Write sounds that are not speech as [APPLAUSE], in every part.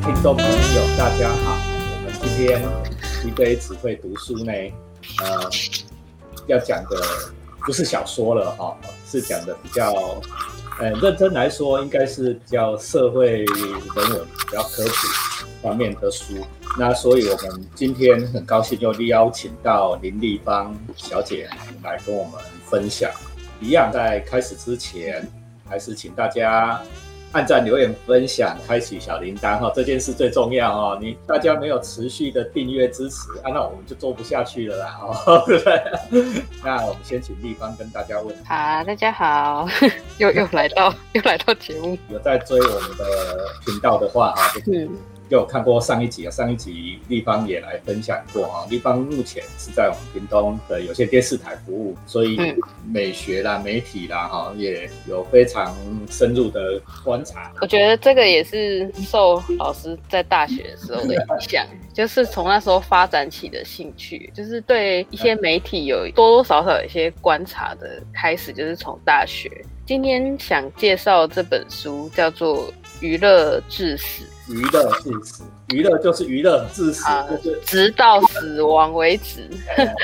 听众朋友，大家好。我们今天一杯只会读书呢，呃，要讲的不是小说了哈，是讲的比较，呃，认真来说，应该是比较社会人文、比较科普方面的书。那所以我们今天很高兴又邀请到林立芳小姐来跟我们分享。一样，在开始之前，还是请大家。按赞、留言、分享、开启小铃铛哈，这件事最重要哦。你大家没有持续的订阅支持，啊，那我们就做不下去了啦，[LAUGHS] 哦，对不对？那我们先请立方跟大家问。好，大家好，[LAUGHS] 又又来到又来到节目，有在追我们的频道的话哈，嗯。有看过上一集啊，上一集立方也来分享过啊。立方目前是在我们屏东的有线电视台服务，所以美学啦、媒体啦，哈，也有非常深入的观察。我觉得这个也是受老师在大学的时候的影响，[LAUGHS] 就是从那时候发展起的兴趣，就是对一些媒体有多多少少有一些观察的开始，就是从大学。今天想介绍这本书叫做《娱乐至死》。娱乐至死，娱乐就是娱乐至死，就是直到死亡为止。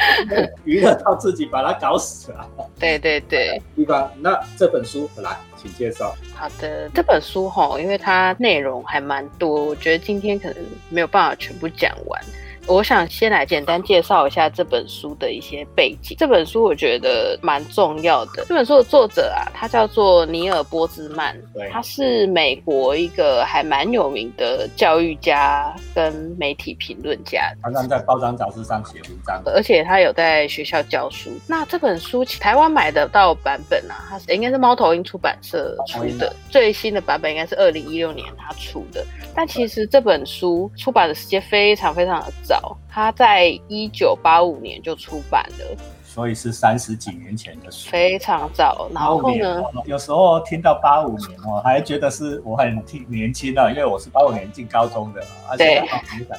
[LAUGHS] 娱乐到自己把它搞死了。对对对，地方。那这本书来，请介绍。好的，这本书哈，因为它内容还蛮多，我觉得今天可能没有办法全部讲完。我想先来简单介绍一下这本书的一些背景。这本书我觉得蛮重要的。这本书的作者啊，他叫做尼尔波兹曼，他是美国一个还蛮有名的教育家跟媒体评论家，常常在包装杂志上写文章，而且他有在学校教书。那这本书台湾买得到版本啊，它是应该是猫头鹰出版社出的，最新的版本应该是二零一六年他出的。但其实这本书出版的时间非常非常的早，它在一九八五年就出版了，所以是三十几年前的书，非常早。然后呢，有时候听到八五年我，还觉得是我很年轻的，因为我是八五年进高中的，而且没想到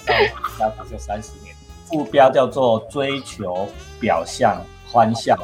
大概就三十年。副标叫做“追求表象、欢笑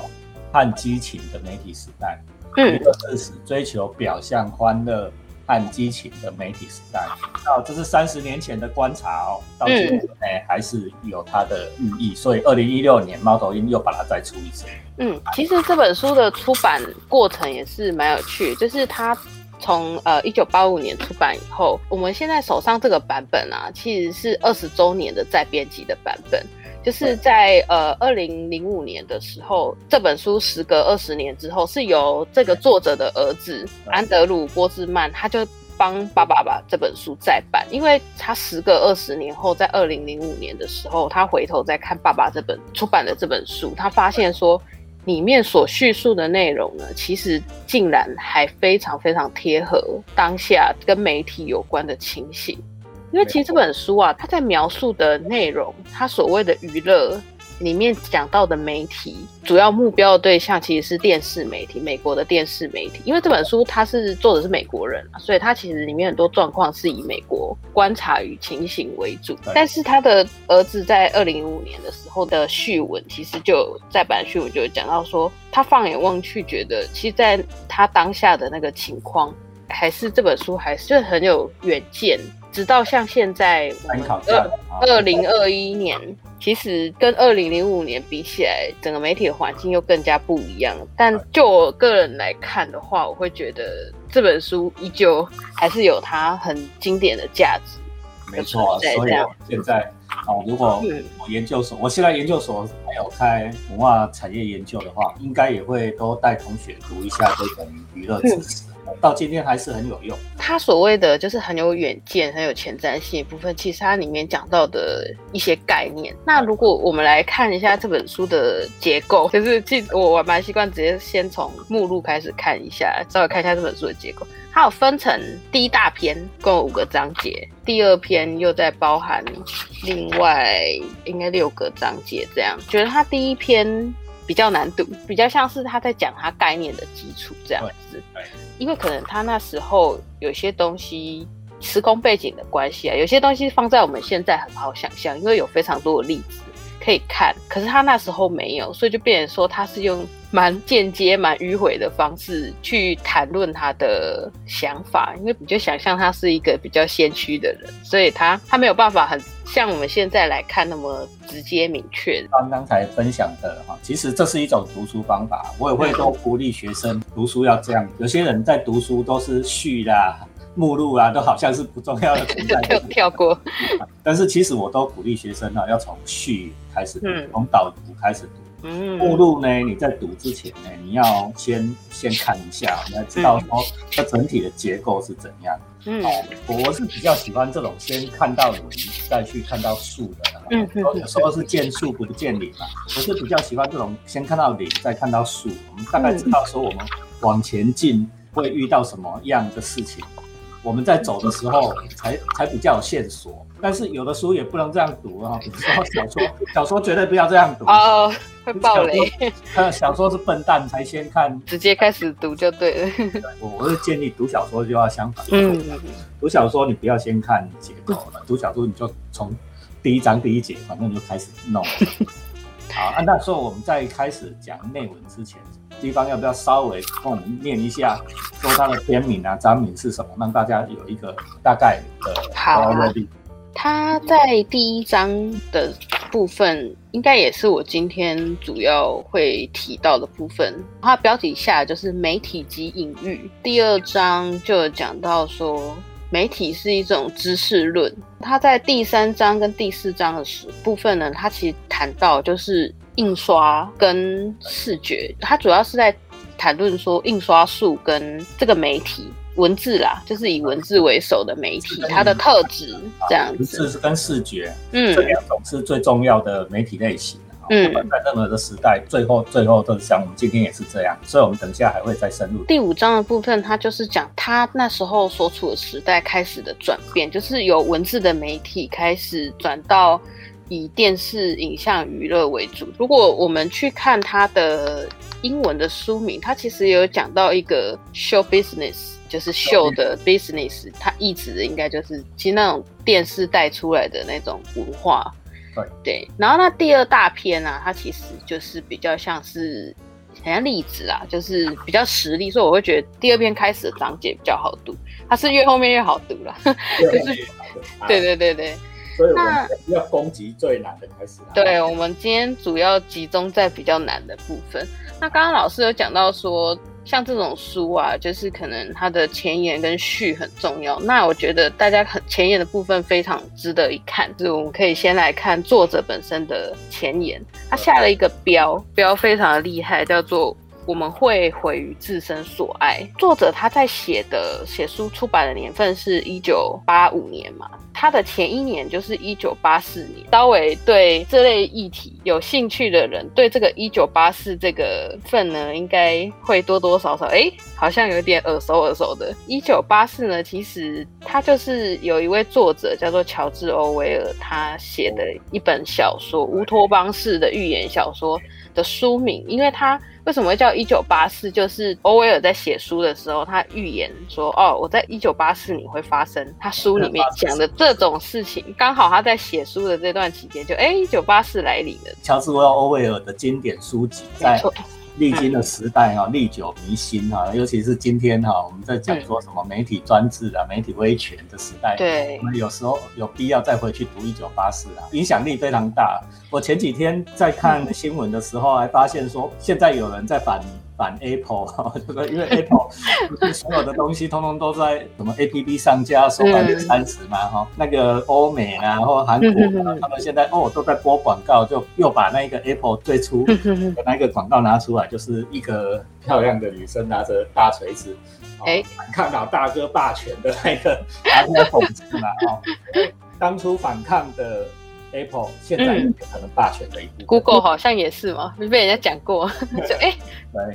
和激情的媒体时代”，嗯，事实追求表象、欢乐。和激情的媒体时代，那这是三十年前的观察哦，到现在还是有它的寓意，所以二零一六年猫头鹰又把它再出一次。嗯，其实这本书的出版过程也是蛮有趣，就是它从呃一九八五年出版以后，我们现在手上这个版本啊，其实是二十周年的再编辑的版本。就是在呃二零零五年的时候，这本书时隔二十年之后，是由这个作者的儿子安德鲁波兹曼，他就帮爸爸把这本书再版，因为他时隔二十年后，在二零零五年的时候，他回头再看爸爸这本出版的这本书，他发现说里面所叙述的内容呢，其实竟然还非常非常贴合当下跟媒体有关的情形。因为其实这本书啊，它在描述的内容，它所谓的娱乐里面讲到的媒体主要目标的对象其实是电视媒体，美国的电视媒体。因为这本书它是作者是美国人，所以它其实里面很多状况是以美国观察与情形为主。但是他的儿子在二零零五年的时候的序文，其实就在版序文就有讲到说，他放眼望去，觉得其实在他当下的那个情况，还是这本书还是很有远见。直到像现在，二二零二一年，其实跟二零零五年比起来，整个媒体的环境又更加不一样。但就我个人来看的话，我会觉得这本书依旧还是有它很经典的价值。没错，所以现在啊，如果我研究所，我现在研究所还有开文化产业研究的话，应该也会都带同学读一下这种娱乐知识。到今天还是很有用。他所谓的就是很有远见、很有前瞻性的部分，其实它里面讲到的一些概念。那如果我们来看一下这本书的结构，[LAUGHS] 就是记我我蛮习惯直接先从目录开始看一下，稍微看一下这本书的结构。它有分成第一大篇，共有五个章节；第二篇又在包含另外应该六个章节。这样觉得它第一篇比较难读，比较像是他在讲他概念的基础这样子。因为可能他那时候有些东西时空背景的关系啊，有些东西放在我们现在很好想象，因为有非常多的例子可以看。可是他那时候没有，所以就变成说他是用蛮间接、蛮迂回的方式去谈论他的想法，因为你就想象他是一个比较先驱的人，所以他他没有办法很像我们现在来看那么直接明确。刚刚才分享的哈，其实这是一种读书方法，我也会都鼓励学生读书要这样。有些人在读书都是序啦。目录啊，都好像是不重要的存在，[LAUGHS] 跳跳过。[LAUGHS] 但是其实我都鼓励学生啊，要从序开始读，从导读开始读。嗯，目录呢，你在读之前呢，你要先先看一下，你要知道说它整体的结构是怎样。嗯，我是比较喜欢这种先看到林再去看到树的。嗯，有时候是见树不见林嘛，我是比较喜欢这种先看到林再看到树，我们大概知道说我们往前进会遇到什么样的事情。我们在走的时候才才比较有线索，但是有的书也不能这样读啊，比如说小说，[LAUGHS] 小说绝对不要这样读哦，会暴雷。看小说是笨蛋才先看，直接开始读就对了。我我是建议读小说就要相反，嗯，读小说你不要先看结构了，[LAUGHS] 读小说你就从第一章第一节反正就开始弄。好，那时候我们在开始讲内文之前。地方要不要稍微跟我们念一下，说它的片名啊、章名是什么，让大家有一个大概的好。它在第一章的部分，应该也是我今天主要会提到的部分。它标题下就是媒体及隐喻。第二章就讲到说，媒体是一种知识论。它在第三章跟第四章的时部分呢，它其实谈到就是。印刷跟视觉，它主要是在谈论说印刷术跟这个媒体文字啦，就是以文字为首的媒体，它的特质这样子。文字跟视觉，嗯，这两种是最重要的媒体类型。嗯，在任何的时代，最后最后都是像我们今天也是这样，所以我们等一下还会再深入。第五章的部分，它就是讲他那时候所处的时代开始的转变，就是由文字的媒体开始转到。以电视影像娱乐为主。如果我们去看它的英文的书名，它其实有讲到一个 show business，就是秀的 business，它意指的应该就是其实那种电视带出来的那种文化。对对。然后那第二大篇呢，它其实就是比较像是好像例子啊，就是比较实例，所以我会觉得第二篇开始的章节比较好读。它是越后面越好读了，[LAUGHS] 就是对对对对。所以我们要攻击最难的开始。对，我们今天主要集中在比较难的部分。那刚刚老师有讲到说，像这种书啊，就是可能它的前言跟序很重要。那我觉得大家很前言的部分非常值得一看，就是我们可以先来看作者本身的前言。他下了一个标，标非常的厉害，叫做。我们会毁于自身所爱。作者他在写的写书出版的年份是一九八五年嘛，他的前一年就是一九八四年。稍微对这类议题有兴趣的人，对这个一九八四这个份呢，应该会多多少少哎，好像有点耳熟耳熟的。一九八四呢，其实他就是有一位作者叫做乔治·欧威尔，他写的一本小说《乌托邦式的寓言小说》的书名，因为他。为什么会叫一九八四？就是欧威尔在写书的时候，他预言说：“哦，我在一九八四年会发生。”他书里面讲的这种事情，刚好他在写书的这段期间，就哎，一九八四来临了。乔治·欧威尔的经典书籍，在。历经的时代哈，历久弥新哈，尤其是今天哈，我们在讲说什么媒体专制啊、媒体威权的时代，对，我们有时候有必要再回去读一九八四啊，影响力非常大。我前几天在看新闻的时候，还发现说，现在有人在反。反 Apple 哈，这个因为 Apple 不是所有的东西通通都在什么 APP 上架收百分之三十嘛哈，那个欧美啊或韩国，他们现在哦都在播广告，就又把那个 Apple 最初的那个广告拿出来，就是一个漂亮的女生拿着大锤子，哎，反抗老大哥霸权的那个拿出来讽刺嘛哈，当初反抗的。Apple 现在有可能霸权的一部 Google 好像也是嘛，被人家讲过，[LAUGHS] 就哎，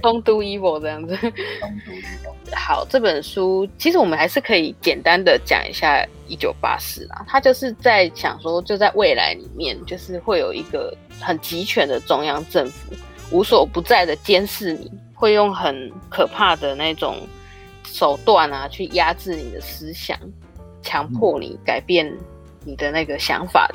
东都 Evil 这样子。东都 Evil。好，这本书其实我们还是可以简单的讲一下一九八四啦。他就是在想说，就在未来里面，就是会有一个很集权的中央政府，无所不在的监视你，会用很可怕的那种手段啊，去压制你的思想，强迫你改变。你的那个想法。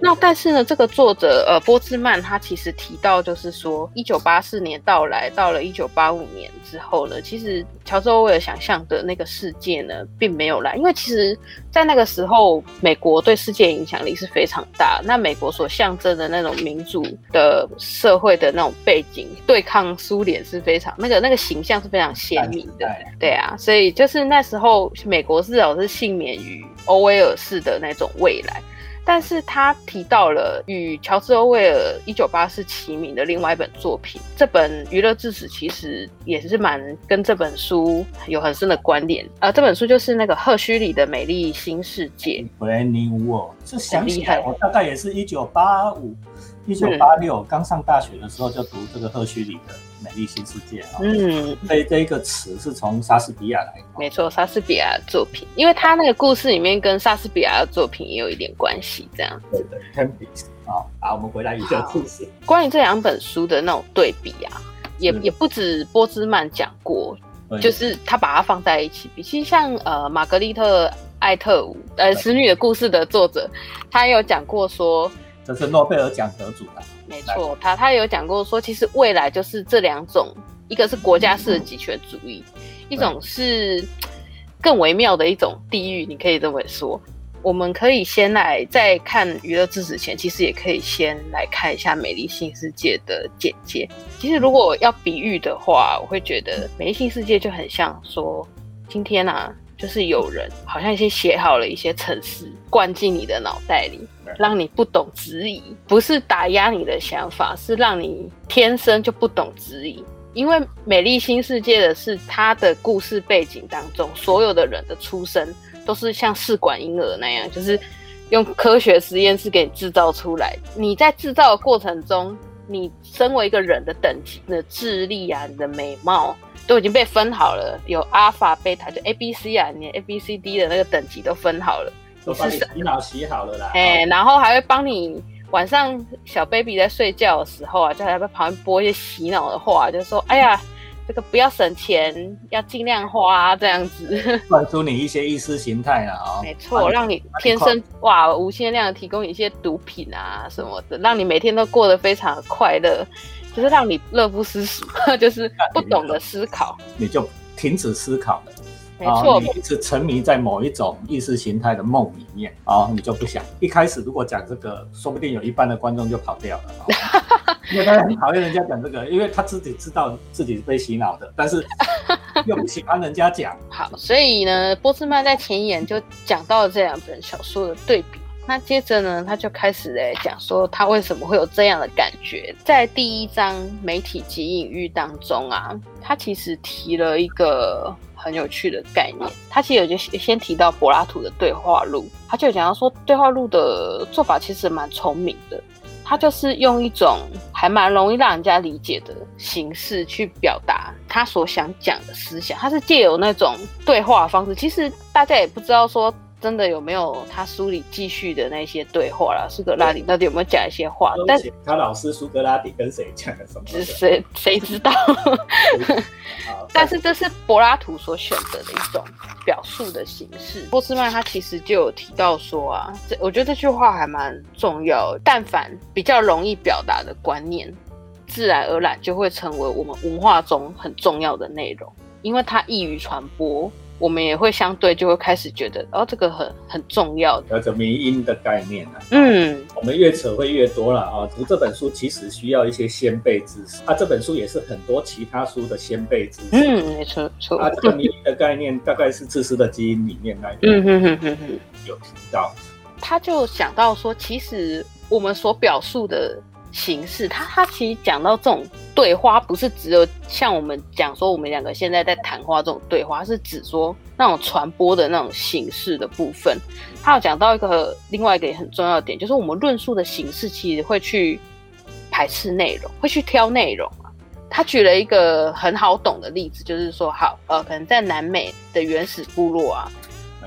那但是呢，这个作者呃波兹曼他其实提到，就是说一九八四年到来，到了一九八五年之后呢，其实乔治欧威尔想象的那个世界呢，并没有来，因为其实在那个时候，美国对世界影响力是非常大。那美国所象征的那种民主的社会的那种背景，对抗苏联是非常那个那个形象是非常鲜明的。对啊，所以就是那时候美国至少是幸免于欧威尔式的那种未来。但是他提到了与乔治·欧威尔《一九八四》齐名的另外一本作品，这本《娱乐至死》其实也是蛮跟这本书有很深的关联。呃，这本书就是那个赫胥黎的《美丽新世界》。Brand New World，这想起来，我大概也是一九八五、一九八六刚上大学的时候就读这个赫胥黎的。美丽新世界啊，嗯，这这一个词是从莎士比亚来，没错，莎士比亚的作品，因为他那个故事里面跟莎士比亚的作品也有一点关系，这样。对对，Tempest 啊，好，我们回来一下故事。关于这两本书的那种对比啊，也也不止波兹曼讲过，就是他把它放在一起比。其实像呃，玛格丽特·艾特伍呃，《使女的故事》的作者，他有讲过说，这是诺贝尔奖得主的。没错，他他有讲过说，其实未来就是这两种，一个是国家式的集权主义，一种是更微妙的一种地域，你可以这么说。我们可以先来在看娱乐知识前，其实也可以先来看一下《美丽新世界》的简介。其实如果要比喻的话，我会觉得《美丽新世界》就很像说，今天啊。就是有人好像先写好了一些程式，灌进你的脑袋里，让你不懂质疑，不是打压你的想法，是让你天生就不懂质疑。因为《美丽新世界》的是它的故事背景当中，所有的人的出生都是像试管婴儿那样，就是用科学实验室给你制造出来。你在制造的过程中，你身为一个人的等级的智力啊，你的美貌。都已经被分好了，有阿尔法、贝塔，就 A、B、C 啊，你 A、B、C、D 的那个等级都分好了，都把你洗脑洗好了啦。哎，然后还会帮你晚上小 baby 在睡觉的时候啊，就在旁边播一些洗脑的话，就说：“哎呀，这个不要省钱，要尽量花这样子。[LAUGHS] ”灌输你一些意识形态啊，没错，让你天生哇无限量提供一些毒品啊什么的，让你每天都过得非常快乐。就是让你乐不思蜀，[LAUGHS] 就是不懂得思考，你就停止思考了。没错，你一直沉迷在某一种意识形态的梦里面啊，你就不想。一开始如果讲这个，说不定有一半的观众就跑掉了，[LAUGHS] 因为他很讨厌人家讲这个，因为他自己知道自己是被洗脑的，但是又不喜欢人家讲。[LAUGHS] 好，所以呢，波斯曼在前言就讲到了这两本小说的对比。那接着呢，他就开始诶讲说他为什么会有这样的感觉。在第一章媒体及隐喻当中啊，他其实提了一个很有趣的概念。他其实就先提到柏拉图的对话录，他就讲到说对话录的做法其实蛮聪明的。他就是用一种还蛮容易让人家理解的形式去表达他所想讲的思想。他是借由那种对话方式，其实大家也不知道说。真的有没有他书里继续的那些对话啦？苏格拉底到底有没有讲一些话？但他老师苏格拉底跟谁讲的什么？谁谁知道？[LAUGHS] 但是这是柏拉图所选择的一种表述的形式。波斯曼他其实就有提到说啊，这我觉得这句话还蛮重要。但凡比较容易表达的观念，自然而然就会成为我们文化中很重要的内容，因为它易于传播。我们也会相对就会开始觉得，哦，这个很很重要，有着迷因的概念啊。嗯，我们越扯会越多了啊。读这本书其实需要一些先辈知识，啊，这本书也是很多其他书的先辈知识。嗯，没错错。啊，这个迷因的概念大概是自私的基因里面那嗯哼哼哼哼有提到。他就想到说，其实我们所表述的。形式，他他其实讲到这种对话，不是只有像我们讲说我们两个现在在谈话这种对话，是指说那种传播的那种形式的部分。他有讲到一个另外一个很重要的点，就是我们论述的形式其实会去排斥内容，会去挑内容啊。他举了一个很好懂的例子，就是说，好呃，可能在南美的原始部落啊。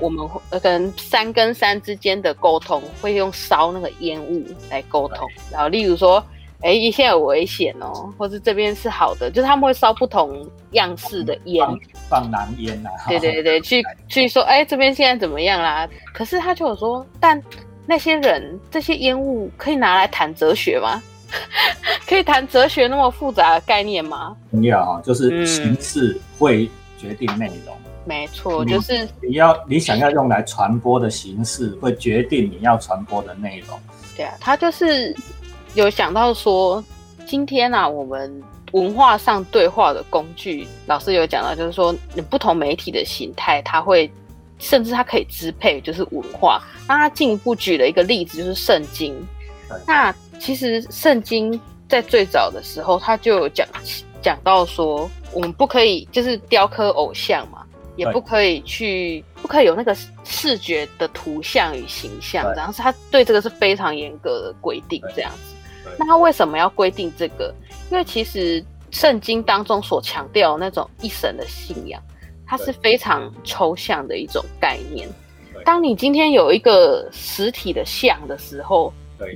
我们会可能山跟山之间的沟通会用烧那个烟雾来沟通，然后例如说，哎，现在有危险哦，或是这边是好的，就是他们会烧不同样式的烟，放狼烟啊。对对对，去 [LAUGHS] 去说，哎，这边现在怎么样啦？可是他就有说，但那些人这些烟雾可以拿来谈哲学吗？[LAUGHS] 可以谈哲学那么复杂的概念吗？重要啊，就是形式会决定内容。没错，就是你要你想要用来传播的形式，会决定你要传播的内容。对啊，他就是有想到说，今天啊，我们文化上对话的工具，老师有讲到，就是说，你不同媒体的形态，它会甚至它可以支配，就是文化。那他进一步举了一个例子，就是圣经。那其实圣经在最早的时候，他就有讲讲到说，我们不可以就是雕刻偶像嘛，也不可以去，不可以有那个视觉的图像与形象，然后是他对这个是非常严格的规定，这样子。那他为什么要规定这个？因为其实圣经当中所强调那种一神的信仰，它是非常抽象的一种概念。当你今天有一个实体的像的时候。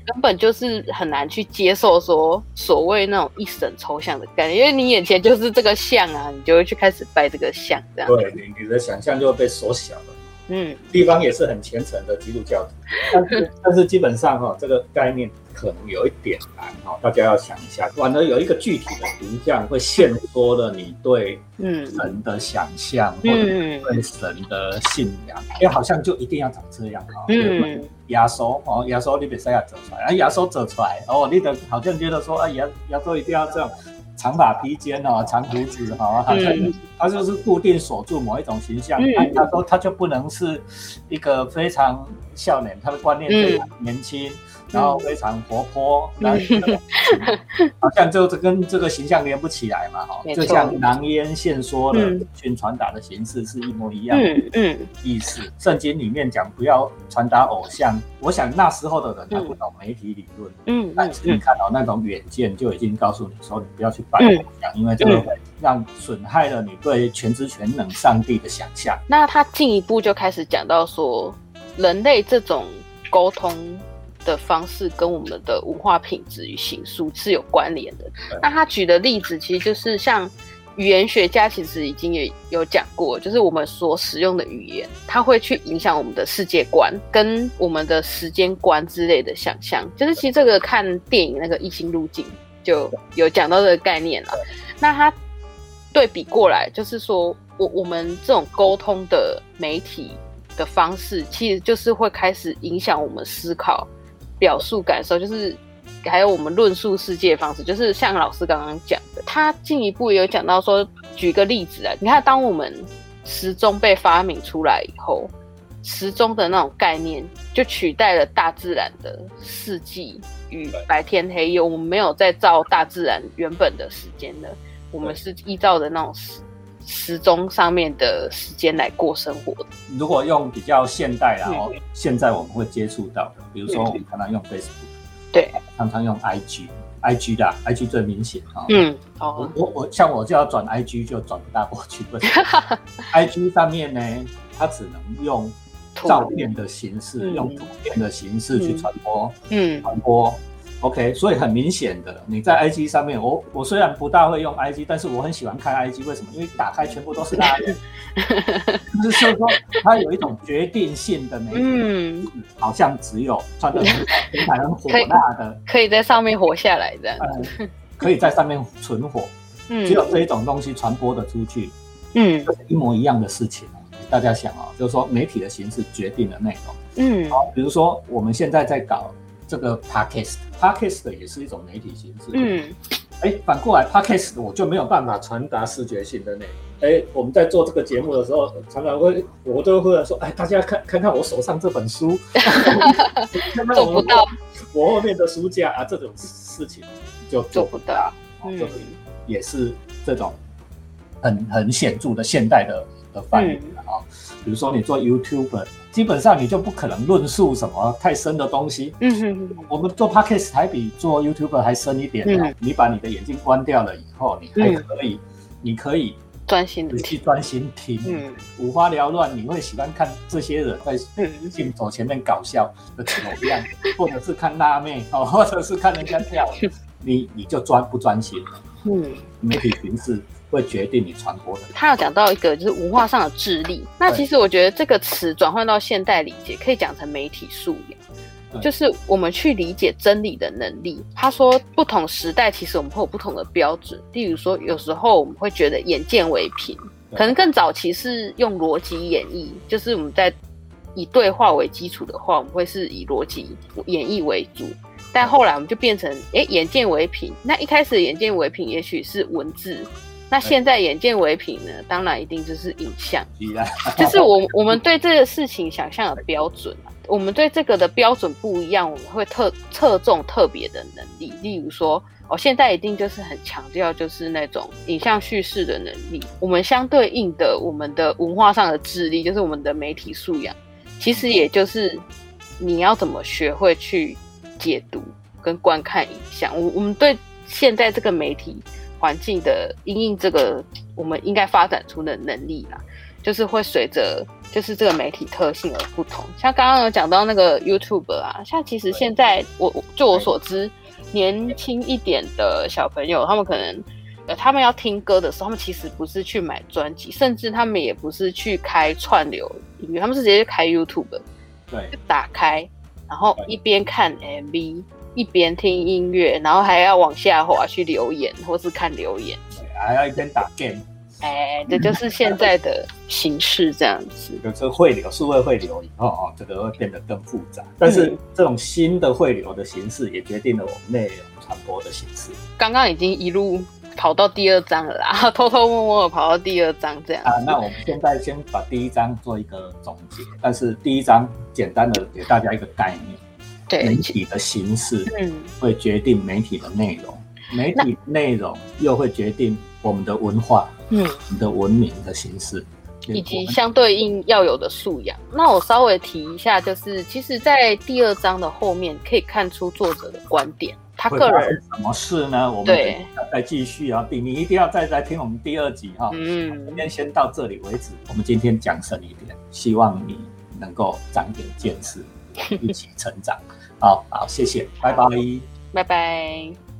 根本就是很难去接受说所谓那种一神抽象的概念，因为你眼前就是这个像啊，你就会去开始拜这个像，这样。对，你你的想象就会被缩小了。嗯，地方也是很虔诚的基督教徒，但是 [LAUGHS] 但是基本上哈，这个概念可能有一点难哈，大家要想一下，反而有一个具体的形象会限缩了你对神的想象或者对神的信仰，因为好像就一定要长这样哈。嗯。亚索哦，亚索你比赛亚走出来，啊，亚索走出来哦，你的好像觉得说，啊，亚亚索一定要这样，长发披肩哦，长胡子哈，好像他就是固定锁住某一种形象。他说他就不能是一个非常笑脸，他的观念非常年轻。然后非常活泼，那 [LAUGHS] 好像就跟这个形象连不起来嘛，哈，就像囊烟现说的宣传达的形式是一模一样的意思。圣经里面讲不要传达偶像，我想那时候的人他不懂媒体理论，嗯，但是你看到那种远见就已经告诉你说你不要去拜偶像，因为这个会让损害了你对全知全能上帝的想象。那他进一步就开始讲到说，人类这种沟通。的方式跟我们的文化品质与形塑是有关联的。那他举的例子其实就是像语言学家其实已经也有讲过，就是我们所使用的语言，它会去影响我们的世界观跟我们的时间观之类的想象。就是其实这个看电影那个异星路径就有讲到这个概念了。那他对比过来，就是说我我们这种沟通的媒体的方式，其实就是会开始影响我们思考。表述感受就是，还有我们论述世界的方式，就是像老师刚刚讲的，他进一步有讲到说，举个例子啊，你看，当我们时钟被发明出来以后，时钟的那种概念就取代了大自然的四季与白天黑夜，我们没有再照大自然原本的时间了，我们是依照的那种时。时钟上面的时间来过生活。如果用比较现代，然后现在我们会接触到的，比如说我们常常用 Facebook，对，常常用 IG，IG 的 IG 最明显啊。嗯，哦，我我像我就要转 IG 就转不大过去，为什么？IG 上面呢，它只能用照片的形式，用图片的形式去传播，嗯，传播。OK，所以很明显的，你在 IG 上面，我我虽然不大会用 IG，但是我很喜欢看 IG，为什么？因为打开全部都是拉链，就是说它有一种决定性的那种，好像只有穿的很很火辣的，可以在上面活下来的，可以在上面存活，只有这一种东西传播的出去，嗯，一模一样的事情大家想哦，就是说媒体的形式决定了内容，嗯，好，比如说我们现在在搞。这个 podcast，podcast 也是一种媒体形式。嗯，哎，反过来 podcast 我就没有办法传达视觉性的内容。哎，我们在做这个节目的时候，常常会，我都会说，哎，大家看看看我手上这本书，[LAUGHS] 做不到。我后面的书架啊，这种事情就做不到。嗯，也是这种很很显著的现代的的范例啊。比如说你做 YouTube。基本上你就不可能论述什么太深的东西。嗯哼，我们做 podcast 还比做 YouTuber 还深一点。嗯，你把你的眼睛关掉了以后，你还可以，你可以专心的去专心听。嗯，五花缭乱，你会喜欢看这些人在镜头前面搞笑的丑样，或者是看辣妹哦，或者是看人家跳，[LAUGHS] 你你就专不专心？嗯，媒体形式。会决定你传播的。他有讲到一个就是文化上的智力，那其实我觉得这个词转换到现代理解，可以讲成媒体素养。就是我们去理解真理的能力。他说，不同时代其实我们会有不同的标准。例如说，有时候我们会觉得眼见为凭，可能更早期是用逻辑演绎，就是我们在以对话为基础的话，我们会是以逻辑演绎为主。但后来我们就变成，哎，眼见为凭。那一开始眼见为凭，也许是文字。那现在眼见为凭呢？当然一定就是影像，就是我我们对这个事情想象的标准我们对这个的标准不一样，我们会特侧重特别的能力。例如说，哦，现在一定就是很强调就是那种影像叙事的能力。我们相对应的，我们的文化上的智力，就是我们的媒体素养，其实也就是你要怎么学会去解读跟观看影像。我我们对现在这个媒体。环境的因应，这个我们应该发展出的能力啦，就是会随着就是这个媒体特性而不同。像刚刚有讲到那个 YouTube 啊，像其实现在我就我所知，年轻一点的小朋友，他们可能呃，他们要听歌的时候，他们其实不是去买专辑，甚至他们也不是去开串流音乐，他们是直接开 YouTube，对，打开，然后一边看 MV。一边听音乐，然后还要往下滑去留言，或是看留言，还要一边打 game。哎，这就是现在的形式，这样子。就是汇流，数位汇流以后哦，这个会变得更复杂。但是这种新的汇流的形式，也决定了我们内容传播的形式。刚刚已经一路跑到第二章了啦，[LAUGHS] 偷偷摸摸的跑到第二章这样。啊，那我们现在先把第一章做一个总结，但是第一章简单的给大家一个概念。对媒体的形式，嗯，会决定媒体的内容，媒体内容又会决定我们的文化，嗯，我们的文明的形式，以及相对应要有的素养。那我稍微提一下，就是其实，在第二章的后面可以看出作者的观点，他个人什么事呢？我们对再继续啊，你你一定要再来听我们第二集哈。嗯，今天先到这里为止。我们今天讲深一点，希望你能够长点见识。[LAUGHS] 一起成长，好好，谢谢，拜拜，拜拜。